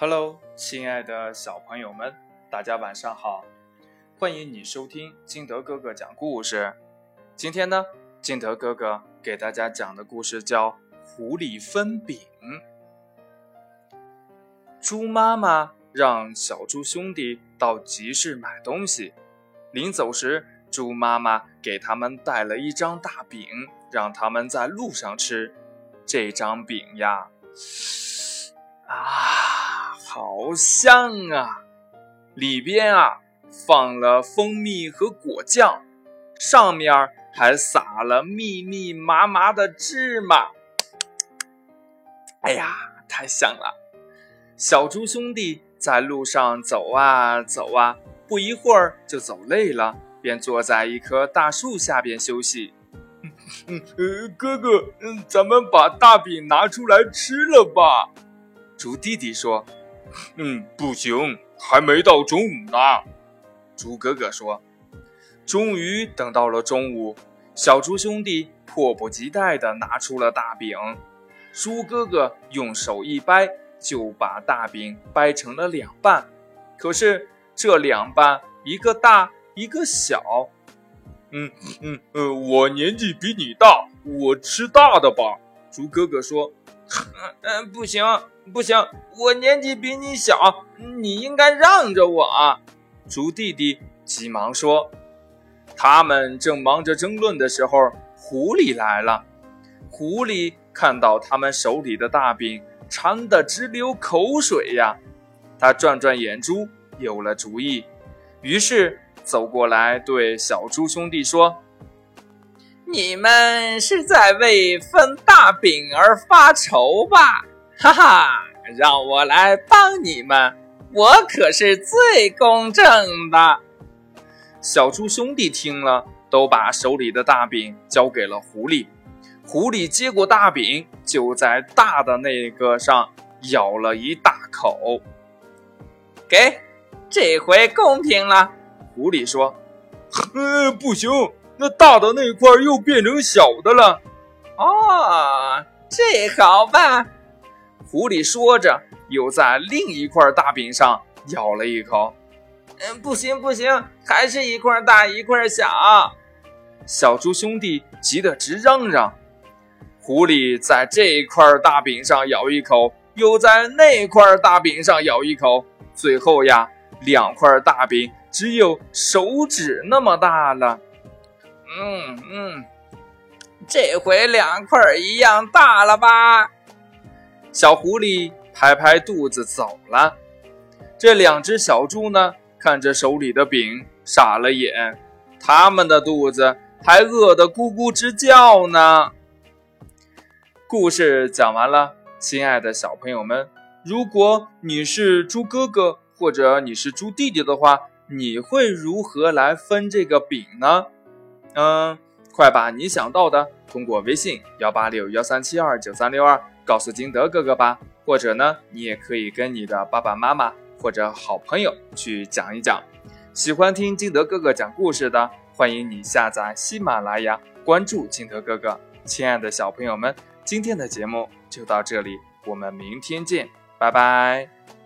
Hello，亲爱的小朋友们，大家晚上好！欢迎你收听金德哥哥讲故事。今天呢，金德哥哥给大家讲的故事叫《狐狸分饼》。猪妈妈让小猪兄弟到集市买东西，临走时，猪妈妈给他们带了一张大饼，让他们在路上吃。这张饼呀，好香啊！里边啊放了蜂蜜和果酱，上面还撒了密密麻麻的芝麻。哎呀，太香了！小猪兄弟在路上走啊走啊，不一会儿就走累了，便坐在一棵大树下边休息。嗯，哥哥，嗯，咱们把大饼拿出来吃了吧？猪弟弟说。嗯，不行，还没到中午呢。猪哥哥说：“终于等到了中午，小猪兄弟迫不及待地拿出了大饼。猪哥哥用手一掰，就把大饼掰成了两半。可是这两半，一个大，一个小。嗯嗯呃，我年纪比你大，我吃大的吧。”猪哥哥说。嗯，不行不行，我年纪比你小，你应该让着我啊。猪弟弟急忙说。他们正忙着争论的时候，狐狸来了。狐狸看到他们手里的大饼，馋得直流口水呀。他转转眼珠，有了主意，于是走过来对小猪兄弟说。你们是在为分大饼而发愁吧？哈哈，让我来帮你们，我可是最公正的。小猪兄弟听了，都把手里的大饼交给了狐狸。狐狸接过大饼，就在大的那个上咬了一大口。给，这回公平了。狐狸说：“呃，不行。”那大的那块又变成小的了，哦，这好办。狐狸说着，又在另一块大饼上咬了一口。嗯，不行不行，还是一块大一块小。小猪兄弟急得直嚷嚷。狐狸在这块大饼上咬一口，又在那块大饼上咬一口，最后呀，两块大饼只有手指那么大了。嗯嗯，这回两块一样大了吧？小狐狸拍拍肚子走了。这两只小猪呢，看着手里的饼傻了眼，他们的肚子还饿得咕咕直叫呢。故事讲完了，亲爱的小朋友们，如果你是猪哥哥或者你是猪弟弟的话，你会如何来分这个饼呢？嗯，快把你想到的通过微信幺八六幺三七二九三六二告诉金德哥哥吧，或者呢，你也可以跟你的爸爸妈妈或者好朋友去讲一讲。喜欢听金德哥哥讲故事的，欢迎你下载喜马拉雅，关注金德哥哥。亲爱的小朋友们，今天的节目就到这里，我们明天见，拜拜。